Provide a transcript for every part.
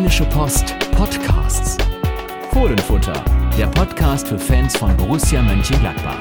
Rheinische Post Podcasts. Fohlenfutter, der Podcast für Fans von Borussia Mönchengladbach.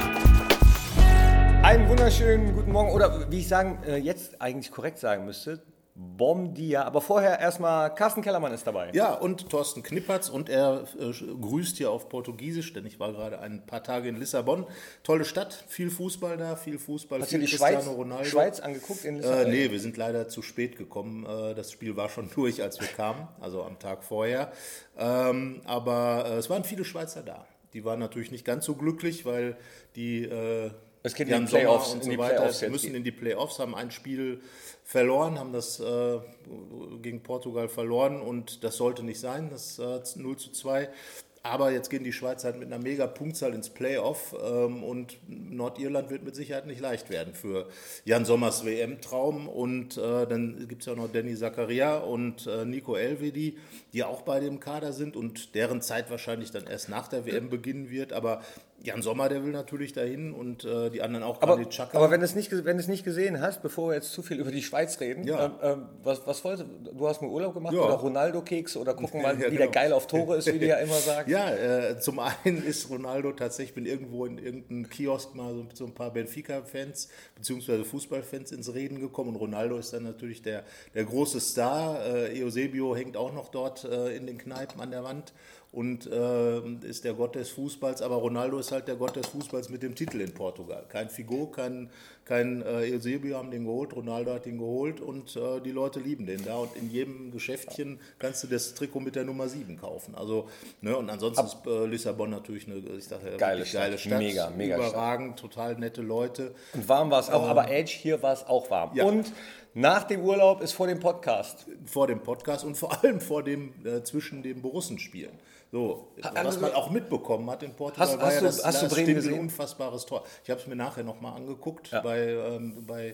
Einen wunderschönen guten Morgen oder wie ich sagen, äh, jetzt eigentlich korrekt sagen müsste, Bom dia. Aber vorher erstmal Carsten Kellermann ist dabei. Ja, und Thorsten Knippertz und er äh, grüßt hier auf Portugiesisch, denn ich war gerade ein paar Tage in Lissabon. Tolle Stadt, viel Fußball da, viel Fußball. Hast viel du die Schweiz, Schweiz angeguckt in Lissabon? Äh, nee, wir sind leider zu spät gekommen. Äh, das Spiel war schon durch, als wir kamen, also am Tag vorher. Ähm, aber äh, es waren viele Schweizer da. Die waren natürlich nicht ganz so glücklich, weil die äh, es geht Jan in die Playoffs, und so weiter Playoffs müssen in die Playoffs, haben ein Spiel verloren, haben das äh, gegen Portugal verloren und das sollte nicht sein, das äh, 0 zu 2. Aber jetzt gehen die Schweizer halt mit einer mega Punktzahl ins Playoff ähm, und Nordirland wird mit Sicherheit nicht leicht werden für Jan Sommers WM-Traum. Und äh, dann gibt es ja noch Danny Zakaria und äh, Nico Elvedi, die auch beide im Kader sind und deren Zeit wahrscheinlich dann erst nach der WM beginnen wird. Aber Jan Sommer, der will natürlich dahin und äh, die anderen auch. Aber, aber wenn du es nicht, wenn es nicht gesehen hast, bevor wir jetzt zu viel über die Schweiz reden, Ja. ähm, ähm, was, was wolltest du? Du hast mal Urlaub gemacht Ja. oder Ronaldo-Keks oder gucken mal, Ja, wie der genau. geil auf Tore ist, wie du ja immer sagst. Ja, äh, zum einen ist Ronaldo tatsächlich, bin irgendwo in irgendeinem Kiosk mal so so ein paar Benfica-Fans beziehungsweise Fußballfans ins Reden gekommen und Ronaldo ist dann natürlich der, der große Star. Äh, Eusebio hängt auch noch dort äh, in den Kneipen an der Wand und äh, ist der Gott des Fußballs, aber Ronaldo ist halt der Gott des Fußballs mit dem Titel in Portugal. Kein Figo, kein, kein äh, Eusebio haben den geholt, Ronaldo hat ihn geholt und äh, die Leute lieben den da und in jedem Geschäftchen kannst du das Trikot mit der Nummer 7 kaufen. Also, ne, und ansonsten ist äh, Lissabon natürlich eine, ich dachte, Geile Stadt. geile Stadt, Mega, mega überragend, total nette Leute. Und warm war es auch, aber Edge, hier war es auch warm. Ähm. Ja. Und nach dem Urlaub ist vor dem Podcast. vor dem Podcast und vor allem vor dem äh, zwischen den Borussenspielen. So, was also- man auch mitbekommen hat in Portugal, Hast- war hast ja du- das, hast du das Bremen Stindl gesehen? unfassbares Tor. Ich habe es mir nachher nochmal angeguckt, Ja. bei, ähm, bei,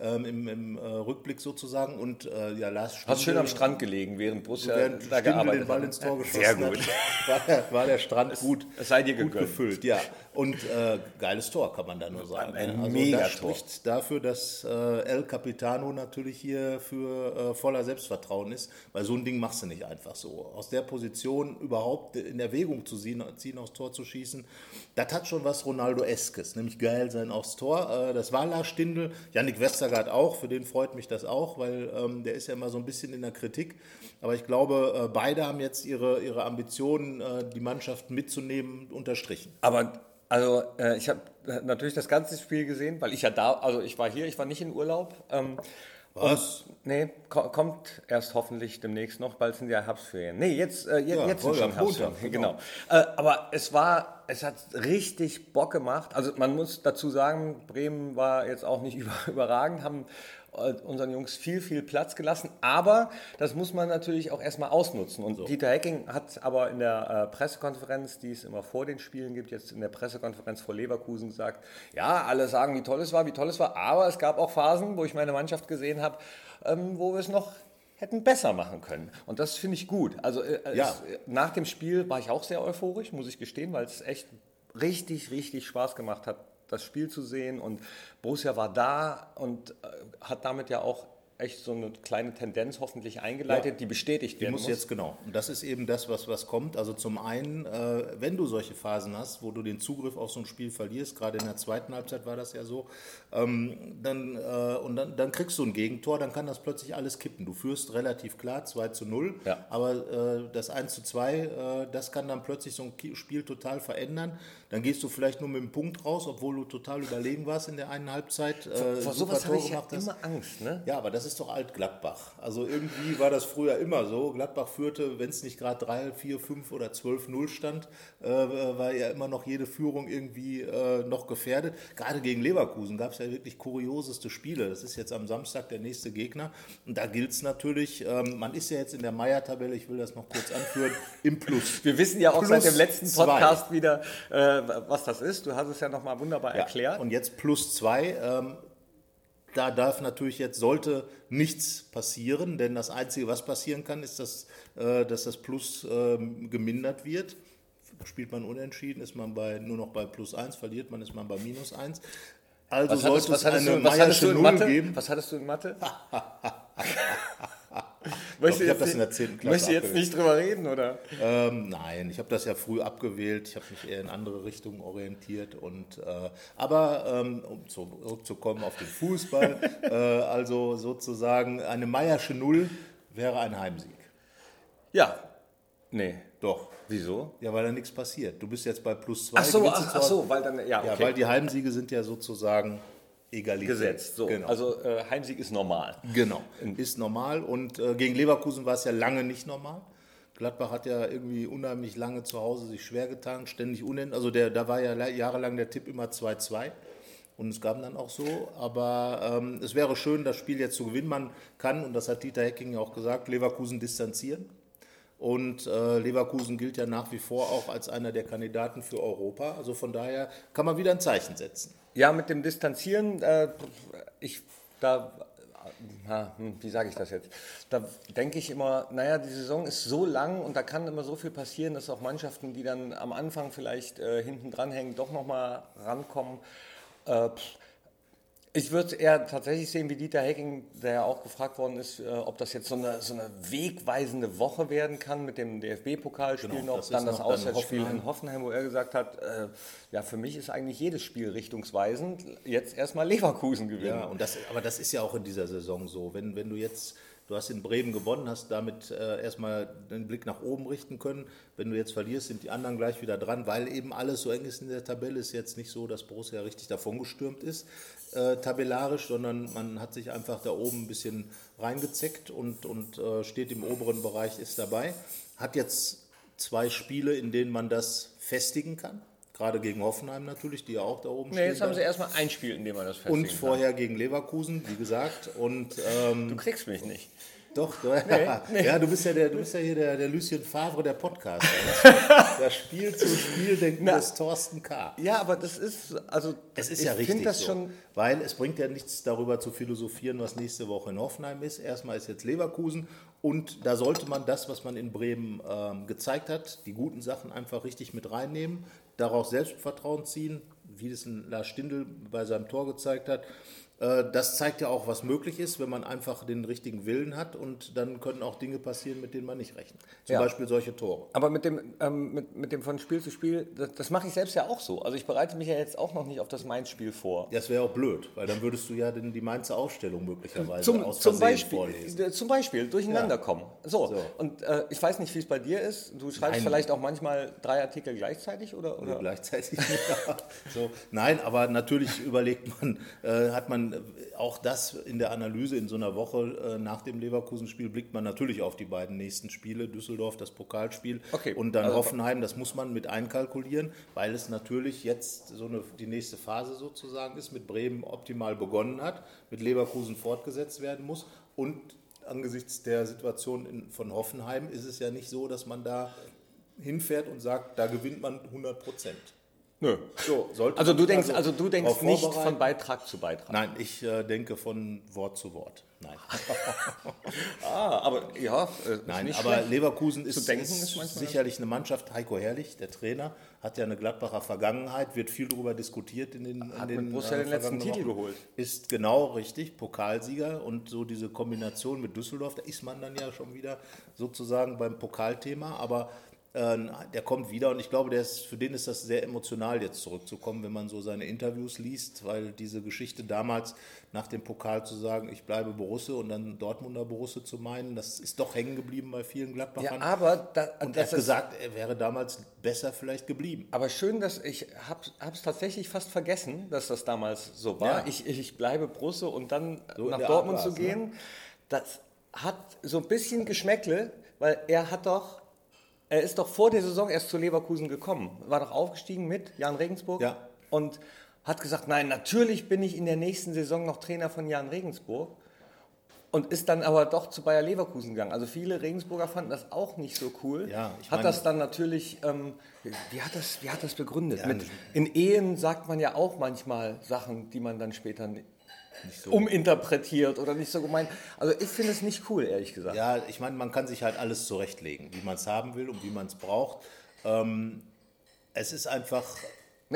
ähm, im, im äh, Rückblick sozusagen. Und äh, ja, Lars Stindl, Hast schön am Strand gelegen, während Borussia während da Stindl gearbeitet den Ball hat. ins Tor geschossen Sehr gut. hat, war, der- war der Strand gut, es sei dir gut gegönnt. gefüllt. Ja, und äh, geiles Tor, kann man da nur sagen. Ein also Megator. das spricht dafür, dass äh, El Capitano natürlich hier für äh, voller Selbstvertrauen ist, weil so ein Ding machst du nicht einfach so. Aus der Position überhaupt in Erwägung zu ziehen, ziehen aufs Tor zu schießen, das hat schon was Ronaldo-eskes, nämlich geil sein aufs Tor. Äh, das war Lars Stindl, Yannick Westergaard auch, für den freut mich das auch, weil ähm, der ist ja immer so ein bisschen in der Kritik. Aber ich glaube, äh, beide haben jetzt ihre, ihre Ambitionen, äh, die Mannschaft mitzunehmen, unterstrichen. Aber also äh, ich habe natürlich das ganze Spiel gesehen, weil ich ja da, also ich war hier, ich war nicht in Urlaub. Ähm, Was? nee, ko kommt erst hoffentlich demnächst noch, bald sind ja Herbstferien. Nee, jetzt, äh, jetzt, Ja, jetzt sind schon Montag, Herbstferien. Genau. Äh, aber es war, es hat richtig Bock gemacht. Also man muss dazu sagen, Bremen war jetzt auch nicht über, überragend, haben äh, unseren Jungs viel, viel Platz gelassen. Aber das muss man natürlich auch erstmal ausnutzen. Und Dieter Hecking hat aber in der äh, Pressekonferenz, die es immer vor den Spielen gibt, jetzt in der Pressekonferenz vor Leverkusen gesagt, ja, alle sagen, wie toll es war, wie toll es war. Aber es gab auch Phasen, wo ich meine Mannschaft gesehen habe, ähm, wo wir es noch hätten besser machen können. Und das finde ich gut. Also äh, Ja. es, nach dem Spiel war ich auch sehr euphorisch, muss ich gestehen, weil es echt richtig, richtig Spaß gemacht hat, das Spiel zu sehen. Und Borussia war da und äh, hat damit ja auch echt so eine kleine Tendenz hoffentlich eingeleitet, Ja. die bestätigt Die werden muss muss. jetzt genau. Und das ist eben das, was, was kommt. Also zum einen, äh, wenn du solche Phasen hast, wo du den Zugriff auf so ein Spiel verlierst, gerade in der zweiten Halbzeit war das ja so, ähm, dann, äh, und dann, dann kriegst du ein Gegentor, dann kann das plötzlich alles kippen. Du führst relativ klar 2 zu 0, Ja. aber äh, das 1 zu 2, äh, das kann dann plötzlich so ein Spiel total verändern. Dann gehst du vielleicht nur mit einem Punkt raus, obwohl du total überlegen warst in der einen Halbzeit. Äh, Vor sowas habe ich ja immer Angst. Ne? Ja, aber das ist doch Alt-Gladbach. Also irgendwie war das früher immer so. Gladbach führte, wenn es nicht gerade 3, 4, 5 oder 12-0 stand, äh, war ja immer noch jede Führung irgendwie äh, noch gefährdet. Gerade gegen Leverkusen gab es ja wirklich kurioseste Spiele. Das ist jetzt am Samstag der nächste Gegner. Und da gilt es natürlich, ähm, man ist ja jetzt in der Meier-Tabelle, ich will das noch kurz anführen, im Plus. Wir wissen ja auch Plus seit dem letzten zwei. Podcast wieder, äh, was das ist. Du hast es ja nochmal wunderbar Ja, erklärt. Und jetzt plus zwei. Ähm, da darf natürlich jetzt, sollte nichts passieren, denn das Einzige, was passieren kann, ist, dass, äh, dass das Plus ähm, gemindert wird. Spielt man unentschieden, ist man bei, nur noch bei plus eins, verliert man, ist man bei minus eins. Also was sollte hattest, es eine du, was du in Null Mathe? geben. Was hattest du in Mathe? Möchtest ich du habe das jetzt in der nicht- 10. Klasse Möchtest du jetzt nicht drüber reden, oder? Ähm, nein, ich habe das ja früh abgewählt. Ich habe mich eher in andere Richtungen orientiert. Und, äh, aber ähm, um zurückzukommen auf den Fußball, äh, also sozusagen eine Meiersche Null wäre ein Heimsieg. Ja. Nee. Doch. Wieso? Ja, weil da nichts passiert. Du bist jetzt bei plus zwei. Ach so, ach, ach so, weil dann, ja, Ja, okay. weil die Heimsiege sind ja sozusagen egalisiert. Gesetzt. So. Genau. Also äh, Heimsieg ist normal. Genau, ist normal und äh, gegen Leverkusen war es ja lange nicht normal. Gladbach hat ja irgendwie unheimlich lange zu Hause sich schwer getan, ständig unentschieden. Also der, da war ja jahrelang der Tipp immer 2-2 und es gab dann auch so. Aber ähm, es wäre schön, das Spiel jetzt zu gewinnen. Man kann, und das hat Dieter Hecking ja auch gesagt, Leverkusen distanzieren. Und äh, Leverkusen gilt ja nach wie vor auch als einer der Kandidaten für Europa. Also von daher kann man wieder ein Zeichen setzen. Ja, mit dem Distanzieren, äh, ich, da, ha, hm, wie sage ich das jetzt? Da denke ich immer, naja, die Saison ist so lang und da kann immer so viel passieren, dass auch Mannschaften, die dann am Anfang vielleicht äh, hinten dranhängen, doch nochmal rankommen. Äh, pff, ich würde eher tatsächlich sehen, wie Dieter Hecking, der ja auch gefragt worden ist, äh, ob das jetzt so eine, so eine wegweisende Woche werden kann mit dem DFB-Pokalspiel Genau, noch, dann das Auswärtsspiel in Hoffenheim, wo er gesagt hat, äh, ja, für mich ist eigentlich jedes Spiel richtungsweisend. Jetzt erstmal Leverkusen gewinnen. Ja, und das, aber das ist ja auch in dieser Saison so. Wenn, wenn du jetzt, du hast in Bremen gewonnen, hast damit äh, erstmal den Blick nach oben richten können. Wenn du jetzt verlierst, sind die anderen gleich wieder dran, weil eben alles so eng ist in der Tabelle. Ist jetzt nicht so, dass Borussia richtig davongestürmt ist, äh, tabellarisch, sondern man hat sich einfach da oben ein bisschen reingezeckt und, und äh, steht im oberen Bereich, ist dabei. Hat jetzt zwei Spiele, in denen man das festigen kann. Gerade gegen Hoffenheim natürlich, die ja auch da oben Nee, stehen. jetzt haben sie erstmal ein Spiel, in dem man das festigen Und vorher gegen Leverkusen, wie gesagt. Und ähm, kann. Du kriegst mich nicht. Doch, du, ja, du bist ja der, du bist ja hier der, der Lucien Favre der Podcaster. Das Spiel zu Spiel denkt Na. das Thorsten K. Ja, aber das ist, also Es ist ich ja richtig finde das so, schon, weil es bringt ja nichts darüber zu philosophieren, was nächste Woche in Hoffenheim ist. Erstmal ist jetzt Leverkusen und da sollte man das, was man in Bremen ähm, gezeigt hat, die guten Sachen einfach richtig mit reinnehmen, daraus Selbstvertrauen ziehen, wie das Lars Stindl bei seinem Tor gezeigt hat. Äh, Das zeigt ja auch, was möglich ist, wenn man einfach den richtigen Willen hat und dann können auch Dinge passieren, mit denen man nicht rechnet. Zum Ja. Beispiel solche Tore. Aber mit dem, ähm, mit, mit dem von Spiel zu Spiel, das, das mache ich selbst ja auch so. Also ich bereite mich ja jetzt auch noch nicht auf das Mainz-Spiel vor. Das wäre auch blöd, weil dann würdest du ja den, die Mainzer Aufstellung möglicherweise Zum, aus zum, Beispiel, vorlesen. zum Beispiel durcheinander Ja. kommen. So, So. und äh, ich weiß nicht, wie es bei dir ist. Du schreibst Nein. vielleicht auch manchmal drei Artikel gleichzeitig oder? Oder oder? gleichzeitig. ja. so. Nein, aber natürlich überlegt man, äh, hat man auch das in der Analyse in so einer Woche äh, nach dem Leverkusen-Spiel blickt man natürlich auf die beiden nächsten Spiele, Düsseldorf, das Pokalspiel Okay, und dann also- Hoffenheim, das muss man mit einkalkulieren, weil es natürlich jetzt so eine, die nächste Phase sozusagen ist, mit Bremen optimal begonnen hat, mit Leverkusen fortgesetzt werden muss und angesichts der Situation in, von Hoffenheim ist es ja nicht so, dass man da hinfährt und sagt, da gewinnt man 100 Prozent. Nö. So, Also du denkst, also du denkst nicht von Beitrag zu Beitrag. Nein, ich äh, denke von Wort zu Wort. Nein, Ah, aber ja, äh, Nein aber. Leverkusen ist, ist, ist sicherlich eine Mannschaft. Heiko Herrlich, der Trainer, hat ja eine Gladbacher Vergangenheit, wird viel darüber diskutiert in den Hat in den, mit Borussia den letzten Titel geholt. Ist genau richtig, Pokalsieger und so diese Kombination mit Düsseldorf, da ist man dann ja schon wieder sozusagen beim Pokalthema, aber äh, der kommt wieder und ich glaube, ist, für den ist das sehr emotional jetzt zurückzukommen, wenn man so seine Interviews liest, weil diese Geschichte damals nach dem Pokal zu sagen, ich bleibe Borusse und dann Dortmunder Borusse zu meinen, das ist doch hängen geblieben bei vielen Gladbachern. Ja, aber da, und er hat gesagt, er wäre damals besser vielleicht geblieben. aber schön, dass ich habe es tatsächlich fast vergessen, dass das damals so war. Ja. Ich, ich bleibe Brusse und dann So nach Dortmund Art zu ne? gehen, das hat so ein bisschen Geschmäckle, weil er hat doch er ist doch vor der Saison erst zu Leverkusen gekommen, war doch aufgestiegen mit Jan Regensburg Ja. und hat gesagt, nein, natürlich bin ich in der nächsten Saison noch Trainer von Jan Regensburg und ist dann aber doch zu Bayer Leverkusen gegangen. Also viele Regensburger fanden das auch nicht so cool. Ja, ich hat das dann natürlich, ähm, wie, hat das, wie hat das begründet? Ja, Mit, in Ehen sagt man ja auch manchmal Sachen, die man dann später so. uminterpretiert oder nicht so gemeint. Also ich finde es nicht cool, ehrlich gesagt. Ja, ich meine, man kann sich halt alles zurechtlegen, wie man es haben will und wie man es braucht. Ähm, es ist einfach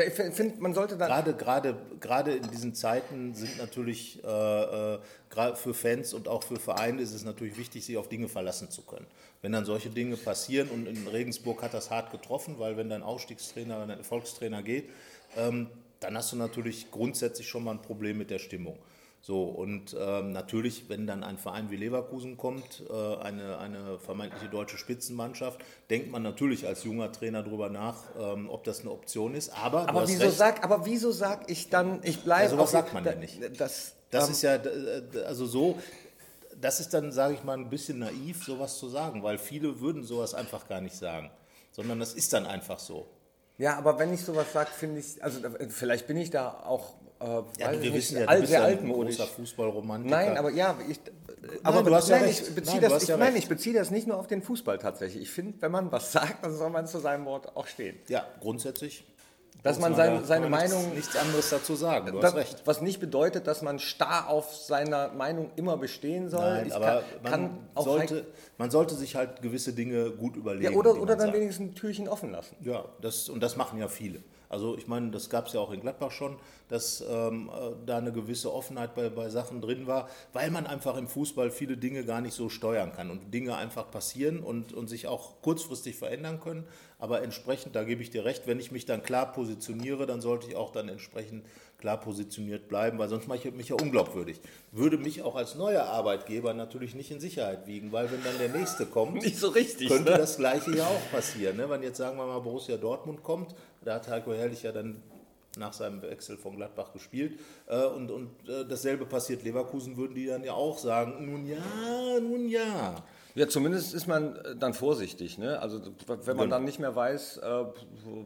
ich finde, man sollte dann. Gerade, gerade, gerade in diesen Zeiten sind natürlich, äh, äh, gerade für Fans und auch für Vereine ist es natürlich wichtig, sich auf Dinge verlassen zu können. Wenn dann solche Dinge passieren und in Regensburg hat das hart getroffen, weil wenn dein Aufstiegstrainer, dein Erfolgstrainer geht, ähm, dann hast du natürlich grundsätzlich schon mal ein Problem mit der Stimmung. So, und ähm, natürlich, wenn dann ein Verein wie Leverkusen kommt, äh, eine, eine vermeintliche deutsche Spitzenmannschaft, denkt man natürlich als junger Trainer darüber nach, ähm, ob das eine Option ist. Aber, aber, wieso sag, aber wieso sag ich dann, ich bleibe. Also, was sagt man ja nicht. Das, das ähm, ist ja, also so, das ist dann, sage ich mal, ein bisschen naiv, sowas zu sagen, weil viele würden sowas einfach gar nicht sagen, sondern das ist dann einfach so. Ja, aber wenn ich sowas sage, finde ich, also vielleicht bin ich da auch äh, ja, wir nicht, wissen ja, alt, sehr ja altmodisch. Fußballromantiker. Nein, aber ja, ich, aber nein, du hast nein, ja recht. ich beziehe nein, das, ich, ja nein, ich beziehe das nicht nur auf den Fußball tatsächlich. Ich finde, wenn man was sagt, dann soll man zu seinem Wort auch stehen. Ja, grundsätzlich dass man seine, seine Meinung. Nichts, anderes dazu sagen, du das, hast recht. Was nicht bedeutet, dass man starr auf seiner Meinung immer bestehen soll. Nein, ich aber kann, man, sollte, man sollte sich halt gewisse Dinge gut überlegen. Ja, oder oder dann sagt. wenigstens ein Türchen offen lassen. Ja, das, und das machen ja viele. Also ich meine, das gab es ja auch in Gladbach schon, dass ähm, äh, da eine gewisse Offenheit bei, bei Sachen drin war, weil man einfach im Fußball viele Dinge gar nicht so steuern kann und Dinge einfach passieren und, und sich auch kurzfristig verändern können. Aber entsprechend, da gebe ich dir recht, wenn ich mich dann klar positioniere, dann sollte ich auch dann entsprechend klar positioniert bleiben, weil sonst mache ich mich ja unglaubwürdig. Würde mich auch als neuer Arbeitgeber natürlich nicht in Sicherheit wiegen, weil wenn dann der nächste kommt, nicht so richtig, könnte ne? das gleiche ja auch passieren. Ne? Wenn jetzt sagen wir mal Borussia Dortmund kommt, da hat Heiko Herrlich ja dann nach seinem Wechsel von Gladbach gespielt. Äh, und, und äh, dasselbe passiert Leverkusen, würden die dann ja auch sagen, nun ja, nun ja. Ja, zumindest ist man äh, dann vorsichtig. Ne? Also wenn man genau. dann nicht mehr weiß, äh,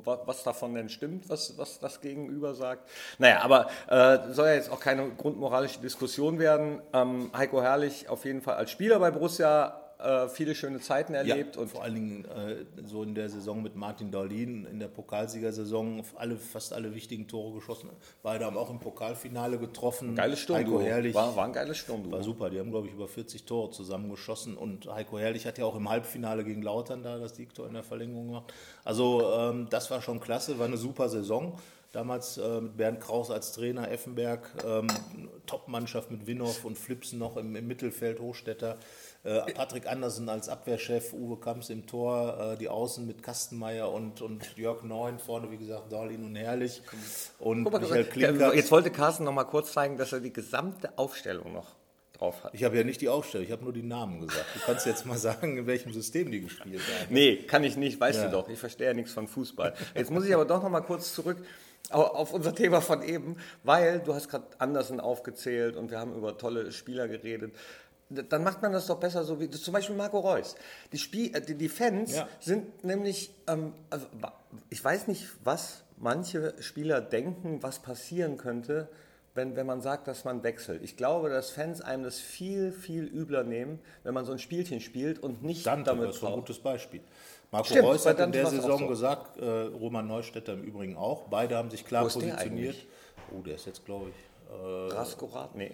was davon denn stimmt, was, was das Gegenüber sagt. Naja, aber äh, soll ja jetzt auch keine grundmoralische Diskussion werden. Ähm, Heiko Herrlich auf jeden Fall als Spieler bei Borussia äh, viele schöne Zeiten erlebt. Ja, und vor allen Dingen äh, so in der Saison mit Martin Dahlin, in der Pokalsiegersaison, alle, fast alle wichtigen Tore geschossen. Beide haben auch im Pokalfinale getroffen. Geiles Sturm. Heiko Herrlich. War, war ein geiles Sturm. War super, die haben, glaube ich, über 40 Tore zusammengeschossen. Und Heiko Herrlich hat ja auch im Halbfinale gegen Lautern da das Siegtor in der Verlängerung gemacht. Also ähm, das war schon klasse, war eine super Saison. Damals äh, mit Bernd Kraus als Trainer, Effenberg, ähm, Top-Mannschaft mit Winhoff und Flipsen noch im, im Mittelfeld, Hochstädter. Äh, Patrick Andersen als Abwehrchef, Uwe Kamps im Tor, äh, die Außen mit Kastenmeier und, und Jörg Neun, vorne wie gesagt Darlin und Herrlich und mal, Michael Klinkert. Jetzt wollte Carsten noch mal kurz zeigen, dass er die gesamte Aufstellung noch drauf hat. Ich habe ja nicht die Aufstellung, ich habe nur die Namen gesagt. Du kannst jetzt mal sagen, in welchem System die gespielt haben. Nee, kann ich nicht, weißt ja. du doch. Ich verstehe ja nichts von Fußball. Jetzt muss ich aber doch noch mal kurz zurück auf unser Thema von eben, weil du hast gerade Andersen aufgezählt und wir haben über tolle Spieler geredet dann macht man das doch besser so wie zum Beispiel Marco Reus. Die, Spiel, äh, die, die Fans ja. sind nämlich, ähm, also, ich weiß nicht, was manche Spieler denken, was passieren könnte, wenn, wenn man sagt, dass man wechselt. Ich glaube, dass Fans einem das viel, viel übler nehmen, wenn man so ein Spielchen spielt und nicht Dante, damit das ist ein gutes Beispiel. Marco Stimmt, Reus hat in der Saison so. gesagt, äh, Roman Neustädter im Übrigen auch, beide haben sich klar positioniert. Oh, der ist jetzt, glaube ich, äh, Raskorat? Nee.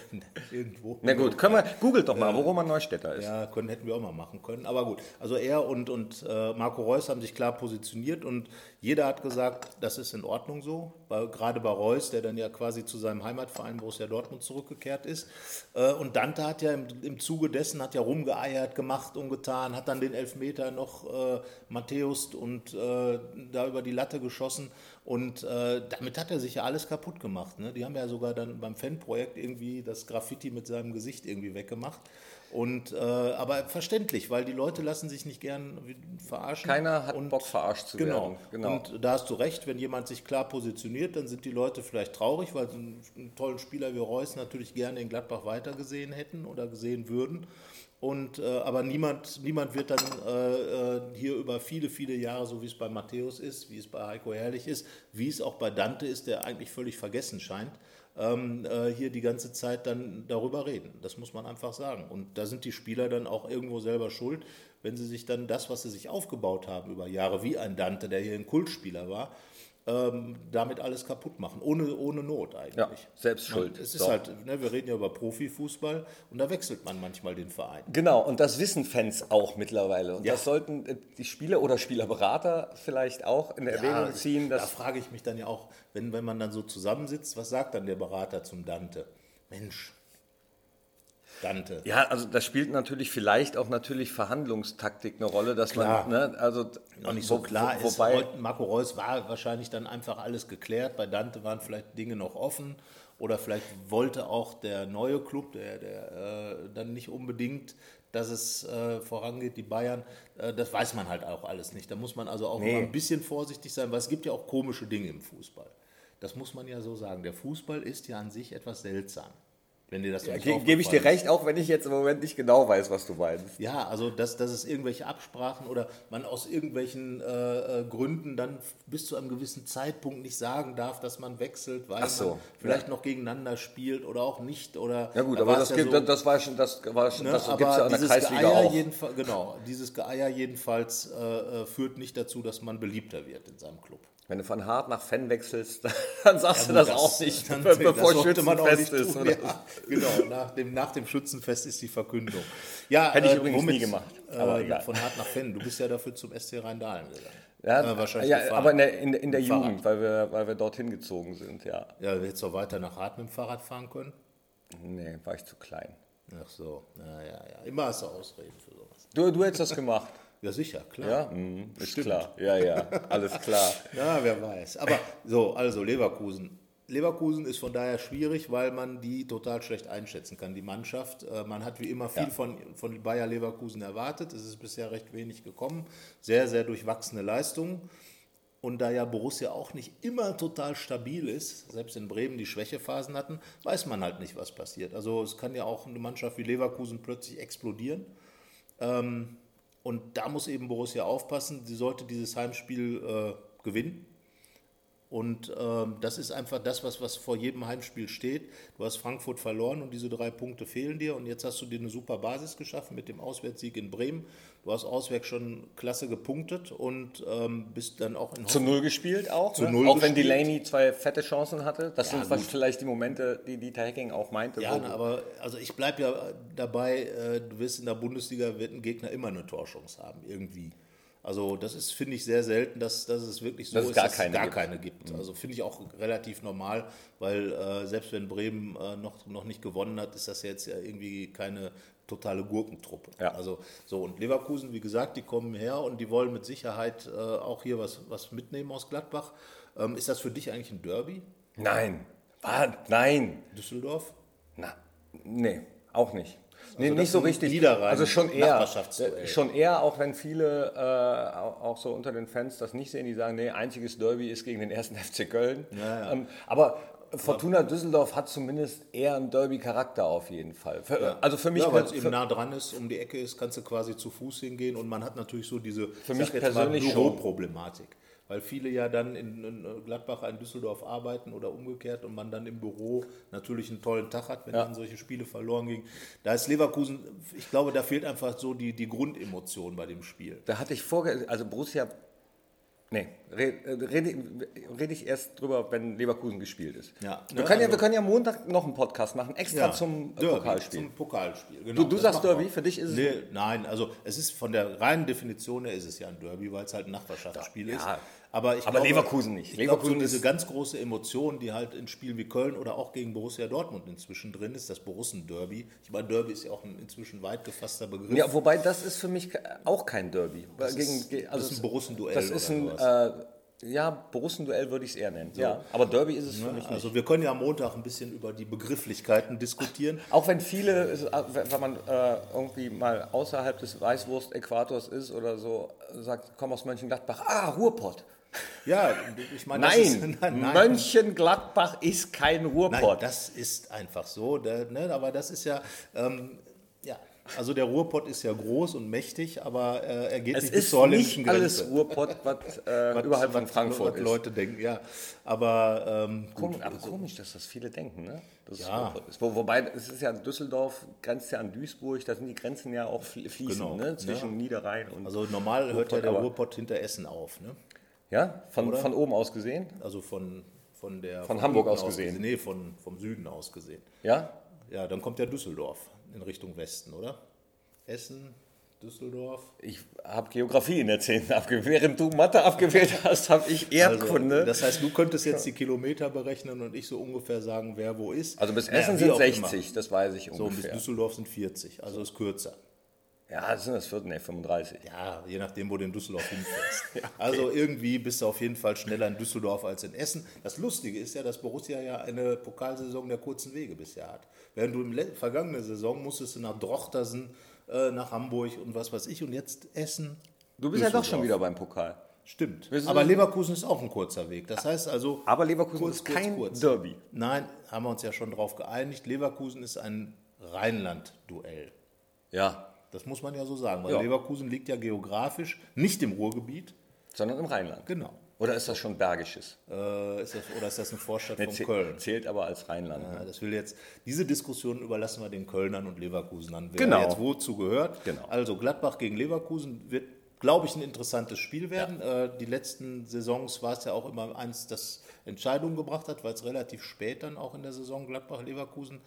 Irgendwo. Na gut, können wir, googelt doch mal, wo Roman Neustädter ist. Ja, können, hätten wir auch mal machen können. Aber gut, also er und, und äh, Marco Reus haben sich klar positioniert und jeder hat gesagt, das ist in Ordnung so. Weil, gerade bei Reus, der dann ja quasi zu seinem Heimatverein Borussia Dortmund zurückgekehrt ist. Äh, und Dante hat ja im, Zuge dessen hat ja rumgeeiert, gemacht und getan, hat dann den Elfmeter noch äh, Matthäus und äh, da über die Latte geschossen. Und äh, damit hat er sich ja alles kaputt gemacht. Ne? Die haben ja sogar dann beim Fanprojekt irgendwie das Graffiti mit seinem Gesicht irgendwie weggemacht. Und, äh, aber verständlich, weil die Leute lassen sich nicht gern verarschen. Keiner hat und, Bock, verarscht zu genau, werden. Genau. Und da hast du recht, wenn jemand sich klar positioniert, dann sind die Leute vielleicht traurig, weil sie einen, einen tollen Spieler wie Reus natürlich gerne in Gladbach weitergesehen hätten oder gesehen würden. Und, äh, aber niemand, niemand wird dann äh, äh, hier über viele, viele Jahre, so wie es bei Matthäus ist, wie es bei Heiko Herrlich ist, wie es auch bei Dante ist, der eigentlich völlig vergessen scheint, ähm, äh, hier die ganze Zeit dann darüber reden. Das muss man einfach sagen. Und da sind die Spieler dann auch irgendwo selber schuld, wenn sie sich dann das, was sie sich aufgebaut haben über Jahre, wie ein Dante, der hier ein Kultspieler war, ähm, damit alles kaputt machen, ohne, ohne Not eigentlich. Ja, selbst schuld. Es ist So. halt, ne, wir reden ja über Profifußball und da wechselt man manchmal den Verein. Genau, und das wissen Fans auch mittlerweile. Und Ja. das sollten äh, die Spieler oder Spielerberater vielleicht auch in Erwägung ziehen. da frage ich mich dann ja auch, wenn, wenn man dann so zusammensitzt, was sagt dann der Berater zum Dante? Mensch, Dante. ja, also da spielt natürlich vielleicht auch natürlich Verhandlungstaktik eine Rolle, dass Klar. man, ne, also noch nicht so wo- klar wo, ist. Wobei, Marco Reus war wahrscheinlich dann einfach alles geklärt. Bei Dante waren vielleicht Dinge noch offen. Oder vielleicht wollte auch der neue Club, der, der äh, dann nicht unbedingt, dass es äh, vorangeht, die Bayern. Äh, das weiß man halt auch alles nicht. Da muss man also auch Nee. mal ein bisschen vorsichtig sein, weil es gibt ja auch komische Dinge im Fußball. Das muss man ja so sagen. Der Fußball ist ja an sich etwas seltsam. Wenn dir das nicht ge gebe ich dir recht, auch wenn ich jetzt im Moment nicht genau weiß, was du meinst. Ja, also dass, dass es irgendwelche Absprachen oder man aus irgendwelchen äh, äh, Gründen dann bis zu einem gewissen Zeitpunkt nicht sagen darf, dass man wechselt, weil so, man vielleicht noch gegeneinander spielt oder auch nicht. Oder, Ja gut, da aber das, ja gibt, so, das war schon, das war schon, ne, das gibt es ja in der Kreisliga Geeier auch. genau, dieses Geeier jedenfalls äh, äh, führt nicht dazu, dass man beliebter wird in seinem Club. Wenn du von hart nach Fan wechselst, dann sagst du gut, das, auch nicht, dann- be- bevor das sollte man auch Schützenfest ist. tun. Ja, genau, nach dem, nach dem Schützenfest ist die Verkündung. Ja, Hätte ich äh, übrigens womit, nie gemacht, aber äh, egal. Von hart nach Fan. Du bist ja dafür zum SC Rhein-Dahlen gegangen. Ja, Äh, wahrscheinlich ja aber in der, in, in der Jugend, weil wir, weil wir dorthin gezogen sind, ja. Ja, hättest du weiter nach Hart mit dem Fahrrad fahren können? Nee, war ich zu klein. Ach so, ja, ja, ja. Immer hast du Ausreden für sowas. Du, du hättest das gemacht. Ja, sicher, klar. Ja, mhm, ist klar. Ja, ja, alles klar. Ja, wer weiß. Aber so, also Leverkusen. Leverkusen ist von daher schwierig, weil man die total schlecht einschätzen kann, die Mannschaft. Äh, Man hat wie immer viel Ja. von, von Bayer Leverkusen erwartet. Es ist bisher recht wenig gekommen. Sehr, sehr durchwachsene Leistungen. Und da ja Borussia auch nicht immer total stabil ist, selbst in Bremen die Schwächephasen hatten, weiß man halt nicht, was passiert. Also es kann ja auch eine Mannschaft wie Leverkusen plötzlich explodieren. Ähm, und da muss eben Borussia aufpassen. Sie sollte dieses Heimspiel äh, gewinnen. Und ähm, das ist einfach das, was, was vor jedem Heimspiel steht. Du hast Frankfurt verloren und diese drei Punkte fehlen dir. Und jetzt hast du dir eine super Basis geschaffen mit dem Auswärtssieg in Bremen. Du hast auswärts schon klasse gepunktet und ähm, bist dann auch in Zu Null gespielt auch. Zu ne? Null auch wenn gespielt. Delaney zwei fette Chancen hatte. Das Ja, sind was vielleicht die Momente, die Dieter Hecking auch meinte. Ja, na, aber also ich bleibe ja dabei, äh, du wirst in der Bundesliga, wird ein Gegner immer eine Torchance haben, irgendwie. Also das ist, finde ich, sehr selten, dass, dass es wirklich so Dass ist, gar dass es keine gar gibt. Mhm. keine gibt. Also finde ich auch relativ normal, weil äh, selbst wenn Bremen äh, noch, noch nicht gewonnen hat, ist das jetzt ja irgendwie keine totale Gurkentruppe. Ja. Also so und Leverkusen, wie gesagt, die kommen her und die wollen mit Sicherheit äh, auch hier was, was mitnehmen aus Gladbach. Ähm, ist das für dich eigentlich ein Derby, Nein. War, nein. Düsseldorf? Na, nee, auch nicht. Nee, Also nicht so richtig. Niederrhein- also schon eher, äh, schon eher, auch wenn viele äh, auch auch so unter den Fans das nicht sehen, die sagen, nee, einziges Derby ist gegen den ersten FC Köln. Ja, ja. Ähm, aber Fortuna Düsseldorf hat zumindest eher einen Derby-Charakter auf jeden Fall. Für, Also für mich, Ja, weil es eben nah dran ist, um die Ecke ist, kannst du quasi zu Fuß hingehen und man hat natürlich so diese für mich persönlich. Büroproblematik. Weil viele ja dann in, in Gladbach, in Düsseldorf arbeiten oder umgekehrt und man dann im Büro natürlich einen tollen Tag hat, wenn Ja. dann solche Spiele verloren gingen. Da ist Leverkusen, ich glaube, da fehlt einfach so die, die Grundemotion bei dem Spiel. Da hatte ich vorge... Also Borussia... Nee, rede red, red ich erst drüber, wenn Leverkusen gespielt ist. Ja, wir, ne, können ja, also- wir können ja Montag noch einen Podcast machen, extra zum äh, Derby, Pokalspiel. Zum Pokalspiel, genau. Du- du sagst. Derby, für dich ist es- Nee, nein, also es ist von der reinen Definition her ist es ja ein Derby, weil es halt ein Nachbarschaftsspiel Ja, ist. Aber, ich aber glaube, Leverkusen nicht. Ich glaube, so Leverkusen diese ist- ganz große Emotion, die halt in Spielen wie Köln oder auch gegen Borussia Dortmund inzwischen drin ist, das Borussen-Derby. Ich meine, Derby ist ja auch ein inzwischen weit gefasster Begriff. Ja, wobei das ist für mich auch kein Derby. Das Gegen, ist- ge- das ist ein es- Borussen-Duell Das ist ein, oder äh, ja, Borussen-Duell würde ich es eher nennen. Ja, aber Derby ist es für Ne? mich nicht. Also wir können ja am Montag ein bisschen über die Begrifflichkeiten diskutieren. Auch wenn viele, äh, wenn man äh, irgendwie mal außerhalb des Weißwurst-Äquators ist oder so, sagt, komm aus Mönchengladbach, ah, Ruhrpott. Ja, ich meine, das ist- Nein, nein, nein. Mönchengladbach ist kein Nein, Ruhrpott. das ist einfach so. Der, ne, aber das ist ja, ähm, ja, also der Ruhrpott ist ja groß und mächtig, aber äh, er geht es nicht bis ist zur holländischen nicht alles Grenze. Ruhrpott, was äh, Was- überhalb von Frankfurt was ist. Leute denken, ja. Aber ähm, Komisch, aber komisch, dass das viele denken, ne? Dass es Ja. Ruhrpott ist. Wo, wobei, es ist ja Düsseldorf, grenzt ja an Duisburg, da sind die Grenzen ja auch flie- fließend, Genau, ne? Zwischen ja. Niederrhein und. also normal hört ja Ruhrpott, der Ruhrpott hinter Essen auf. Ne? Ja, von, von oben aus gesehen? Also von, von der. Von Hamburg aus gesehen. Nee, von, vom Süden aus gesehen. Ja? Ja, dann kommt ja Düsseldorf in Richtung Westen, oder? Essen, Düsseldorf. Ich habe Geografie in der 10. abgewählt. Während du Mathe abgewählt hast, habe ich Erdkunde. Also, das heißt, du könntest jetzt die Kilometer berechnen und ich so ungefähr sagen, wer wo ist. also bis Naja, Essen wie sind auch 60, immer. das weiß ich So, und bis ungefähr. Düsseldorf sind 40, also ist kürzer. Ja, das sind das 14, nee, 35. Ja, je nachdem, wo du in Düsseldorf hinfährst. Also irgendwie bist du auf jeden Fall schneller in Düsseldorf als in Essen. Das Lustige ist ja, dass Borussia ja eine Pokalsaison der kurzen Wege bisher hat. Während du in der vergangenen Saison musstest du nach Drochtersen, äh, nach Hamburg und was weiß ich und jetzt Essen. Du bist ja doch schon wieder beim Pokal. Stimmt. Aber Leverkusen ist auch ein kurzer Weg. Das heißt also. Aber Leverkusen ist kein Derby. Nein, haben wir uns ja schon darauf geeinigt. Leverkusen ist ein Rheinland-Duell. Ja, Das muss man ja so sagen, weil Ja. Leverkusen liegt ja geografisch nicht im Ruhrgebiet. sondern im Rheinland. Genau. Oder ist das schon Bergisches? Äh, ist das, oder ist das eine Vorstadt von Köln? Zählt aber als Rheinland. Ja, das will jetzt, diese Diskussion überlassen wir den Kölnern und Leverkusenern, wer Genau. jetzt wozu gehört. Genau. Also Gladbach gegen Leverkusen wird, glaube ich, ein interessantes Spiel werden. Äh, die letzten Saisons war es ja auch immer eins, das Entscheidungen gebracht hat, weil es relativ spät dann auch in der Saison Gladbach-Leverkusen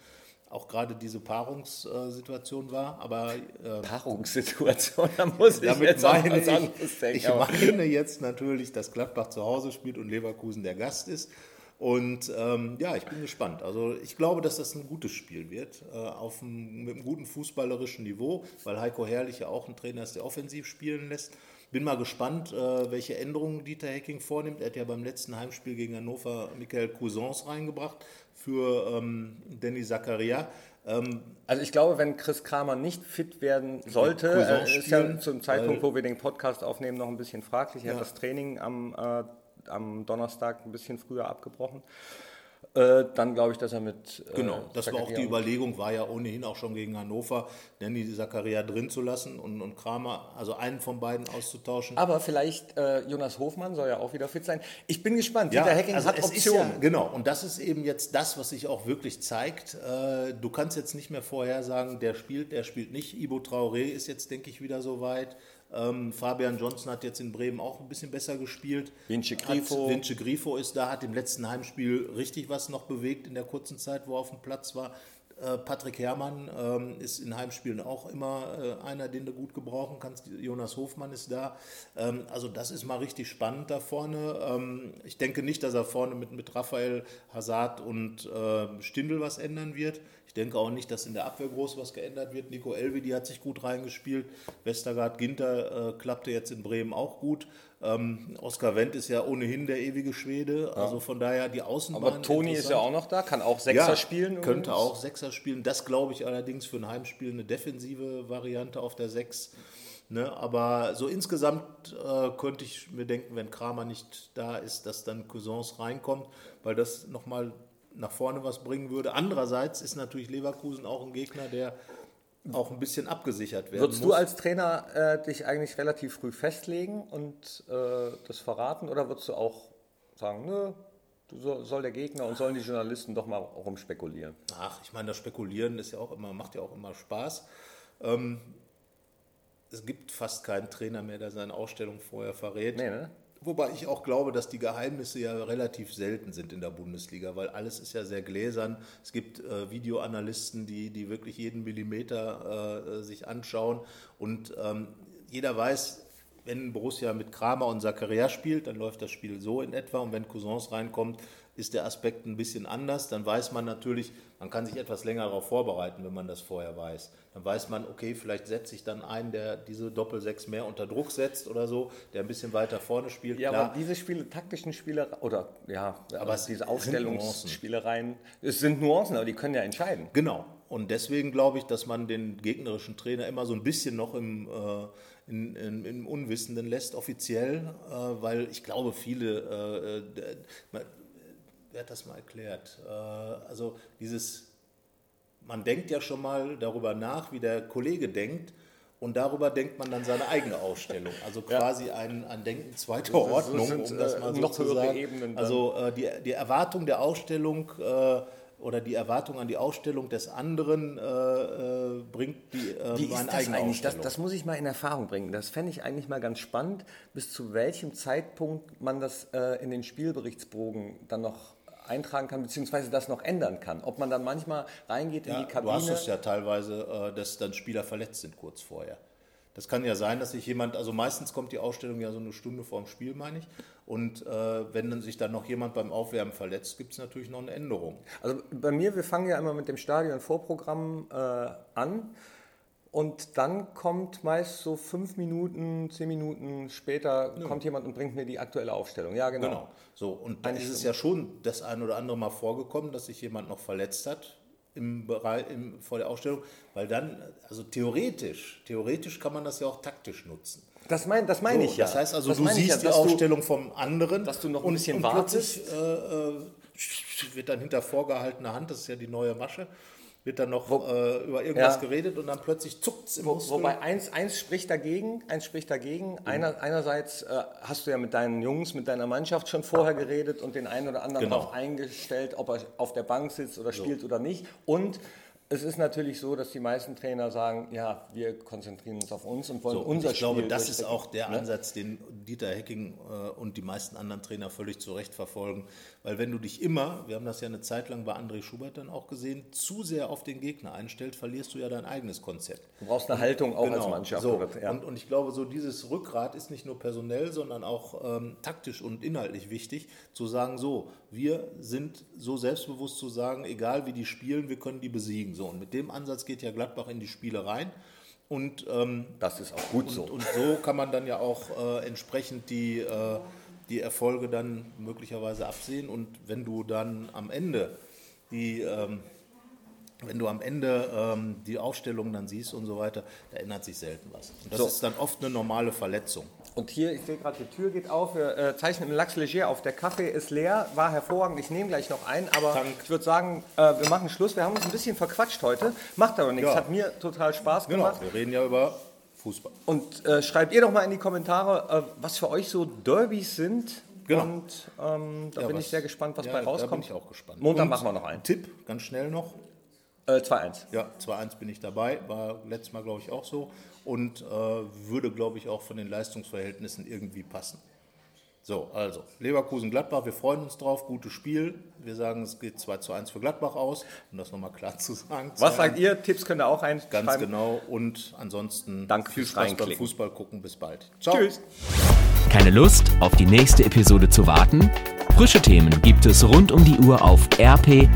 auch gerade diese Paarungssituation war. Aber äh, Paarungssituation, da muss ich damit jetzt meine was ich, anderes denken. ich meine jetzt natürlich, dass Gladbach zu Hause spielt und Leverkusen der Gast ist. Und ähm, ja, ich bin gespannt. Also ich glaube, dass das ein gutes Spiel wird, äh, auf einem, mit einem guten fußballerischen Niveau, weil Heiko Herrlich ja auch ein Trainer ist, der offensiv spielen lässt. Bin mal gespannt, äh, welche Änderungen Dieter Hecking vornimmt. Er hat ja beim letzten Heimspiel gegen Hannover Michael Cousins reingebracht für ähm, Danny Zakaria. Ähm, Also ich glaube, wenn Chris Kramer nicht fit werden sollte, äh, ist ja spielen, zum Zeitpunkt, wo wir den Podcast aufnehmen, noch ein bisschen fraglich. Er Ja. hat das Training am, äh, am Donnerstag ein bisschen früher abgebrochen. Äh, dann glaube ich, dass er mit äh, Genau, das war auch die Überlegung, war ja ohnehin auch schon gegen Hannover, Danny Zakaria drin zu lassen und, und Kramer, also einen von beiden auszutauschen. Aber vielleicht äh, Jonas Hofmann soll ja auch wieder fit sein. Ich bin gespannt. Dieter Hecking hat also ist Optionen. Ja, genau, und das ist eben jetzt das, was sich auch wirklich zeigt. Äh, du kannst jetzt nicht mehr vorhersagen, der spielt, der spielt nicht. Ibo Traoré ist jetzt, denke ich, wieder so weit. Ähm, Fabian Johnson hat jetzt in Bremen auch ein bisschen besser gespielt. Vince Grifo. Vince Grifo ist da, hat im letzten Heimspiel richtig was noch bewegt in der kurzen Zeit, wo er auf dem Platz war. Äh, Patrick Herrmann ähm, ist in Heimspielen auch immer äh, einer, den du gut gebrauchen kannst. Jonas Hofmann ist da. Ähm, also das ist mal richtig spannend da vorne. Ähm, ich denke nicht, dass er vorne mit, mit Raphael, Hazard und äh, Stindl was ändern wird. Ich denke auch nicht, dass in der Abwehr groß was geändert wird. Nico Elvedi hat sich gut reingespielt. Westergaard Ginter äh, klappte jetzt in Bremen auch gut. Ähm, Oskar Wendt ist ja ohnehin der ewige Schwede. Also von daher die Außenbahn. Aber Toni ist ja auch noch da, kann auch Sechser spielen. Könnte auch Sechser spielen. Das glaube ich allerdings für ein Heimspiel eine defensive Variante auf der Sechs. Ne, aber so insgesamt äh, könnte ich mir denken, wenn Kramer nicht da ist, dass dann Cousins reinkommt, weil das nochmal nach vorne was bringen würde. Andererseits ist natürlich Leverkusen auch ein Gegner, der auch ein bisschen abgesichert werden Würdest muss. du als Trainer äh, dich eigentlich relativ früh festlegen und äh, das verraten oder würdest du auch sagen, soll, soll der Gegner und sollen die Journalisten doch mal rumspekulieren? Ach, ich meine, das Spekulieren ist ja auch immer, macht ja auch immer Spaß. Ähm, es gibt fast keinen Trainer mehr, der seine Ausstellung vorher verrät. Nee, ne? Wobei ich auch glaube, dass die Geheimnisse ja relativ selten sind in der Bundesliga, weil alles ist ja sehr gläsern. Es gibt äh, Videoanalysten, die, die wirklich jeden Millimeter äh, sich anschauen. Und ähm, jeder weiß, wenn Borussia mit Kramer und Zakaria spielt, dann läuft das Spiel so in etwa. Und wenn Cousins reinkommt, ist der Aspekt ein bisschen anders. Dann weiß man natürlich, man kann sich etwas länger darauf vorbereiten, wenn man das vorher weiß. Dann weiß man, okay, vielleicht setze ich dann einen, der diese Doppel-Sechs mehr unter Druck setzt oder so, der ein bisschen weiter vorne spielt. Ja, Klar, aber diese Spiele, taktischen Spiele oder ja, Aber es diese Aufstellungsspielereien, es sind Nuancen, aber die können ja entscheiden. Genau. Und deswegen glaube ich, dass man den gegnerischen Trainer immer so ein bisschen noch im, äh, in, in, im Unwissenden lässt, offiziell, äh, weil ich glaube, viele, äh, man- wer hat das mal erklärt? Äh, also dieses, man denkt ja schon mal darüber nach, wie der Kollege denkt. Und darüber denkt man dann seine eigene Ausstellung. Also quasi ein, ein Denken zweiter Das das Ordnung, sind, um das äh, mal so noch zu sagen. Also äh, die, die Erwartung der Ausstellung äh, oder die Erwartung an die Ausstellung des anderen äh, äh, bringt die äh, Wie ist das eigentlich? Das, das, muss ich mal in Erfahrung bringen. Das fände ich eigentlich mal ganz spannend, bis zu welchem Zeitpunkt man das in den Spielberichtsbogen dann noch eintragen kann, beziehungsweise das noch ändern kann. Ob man dann manchmal reingeht in ja, die Kabine. Du hast es ja teilweise, äh, dass dann Spieler verletzt sind kurz vorher. Das kann ja sein, dass sich jemand, also meistens kommt die Ausstellung ja so eine Stunde vor dem Spiel, meine ich. Und äh, wenn dann sich dann noch jemand beim Aufwärmen verletzt, gibt es natürlich noch eine Änderung. Also bei mir, wir fangen ja immer mit dem Stadion-Vorprogramm äh, an. Und dann kommt meist so fünf Minuten, zehn Minuten später ja. kommt jemand und bringt mir die aktuelle Aufstellung. Ja, genau. genau. So, und dann ist es ja schon das ein oder andere Mal vorgekommen, dass sich jemand noch verletzt hat im Bereich, im, vor der Ausstellung, weil dann, also theoretisch, theoretisch kann man das ja auch taktisch nutzen. Das meine das mein so, ich ja. Das heißt also, das du siehst ja, die Ausstellung du, vom anderen. Dass du noch ein bisschen und, und wartest. Plötzlich, äh, äh, wird dann hinter vorgehaltener Hand, das ist ja die neue Masche, wird dann noch Wo, äh, über irgendwas ja. geredet und dann plötzlich zuckt es im Wo, Wobei eins, eins spricht dagegen, eins spricht dagegen. Mhm. Einer, einerseits äh, hast du ja mit deinen Jungs, mit deiner Mannschaft schon vorher geredet und den einen oder anderen genau. darauf eingestellt, ob er auf der Bank sitzt oder spielt so. oder nicht. Und es ist natürlich so, dass die meisten Trainer sagen, ja, wir konzentrieren uns auf uns und wollen so, unser ich Spiel. Ich glaube, das ist auch der ne? Ansatz, den Dieter Hecking äh, und die meisten anderen Trainer völlig zu Recht verfolgen. Weil wenn du dich immer, wir haben das ja eine Zeit lang bei André Schubert dann auch gesehen, zu sehr auf den Gegner einstellst, verlierst du ja dein eigenes Konzept. Du brauchst eine Haltung auch genau, als Mannschaft. So, ja. und, und, ich glaube, so dieses Rückgrat ist nicht nur personell, sondern auch ähm, taktisch und inhaltlich wichtig, zu sagen, so, wir sind so selbstbewusst zu sagen, egal wie die spielen, wir können die besiegen. So, und mit dem Ansatz geht ja Gladbach in die Spiele rein. Und ähm, das ist auch gut und, so. Und so kann man dann ja auch äh, entsprechend die, äh, die Erfolge dann möglicherweise absehen. Und wenn du dann am Ende die ähm, wenn du am Ende ähm, die Aufstellung dann siehst und so weiter, da ändert sich selten was. Und das so. ist dann oft eine normale Verletzung. Und hier, ich sehe gerade, die Tür geht auf, wir äh, zeichnen im Lachs Leger auf. Der Kaffee ist leer, war hervorragend. Ich nehme gleich noch ein, aber Dank. ich würde sagen, äh, wir machen Schluss. Wir haben uns ein bisschen verquatscht heute. Macht aber nichts, ja. hat mir total Spaß genau. gemacht. Genau, wir reden ja über Fußball. Und äh, schreibt ihr doch mal in die Kommentare, äh, was für euch so Derbys sind. Genau. Und ähm, da ja, bin was, ich sehr gespannt, was ja, bei rauskommt. Da bin ich auch gespannt. Montag Und machen wir noch einen. Tipp, ganz schnell noch. Äh, 2-1. Ja, 2-1 bin ich dabei, war letztes Mal, glaube ich, auch so und äh, würde, glaube ich, auch von den Leistungsverhältnissen irgendwie passen. So, also Leverkusen-Gladbach, wir freuen uns drauf, gutes Spiel. Wir sagen, es geht 2 zu 1 für Gladbach aus, um das nochmal klar zu sagen. Was sagt ihr? Tipps könnt ihr auch reinschreiben. Ganz genau und ansonsten Danke viel Spaß beim Fußball gucken. Bis bald. Ciao. Tschüss. Keine Lust, auf die nächste Episode zu warten? Frische Themen gibt es rund um die Uhr auf rp-online.de.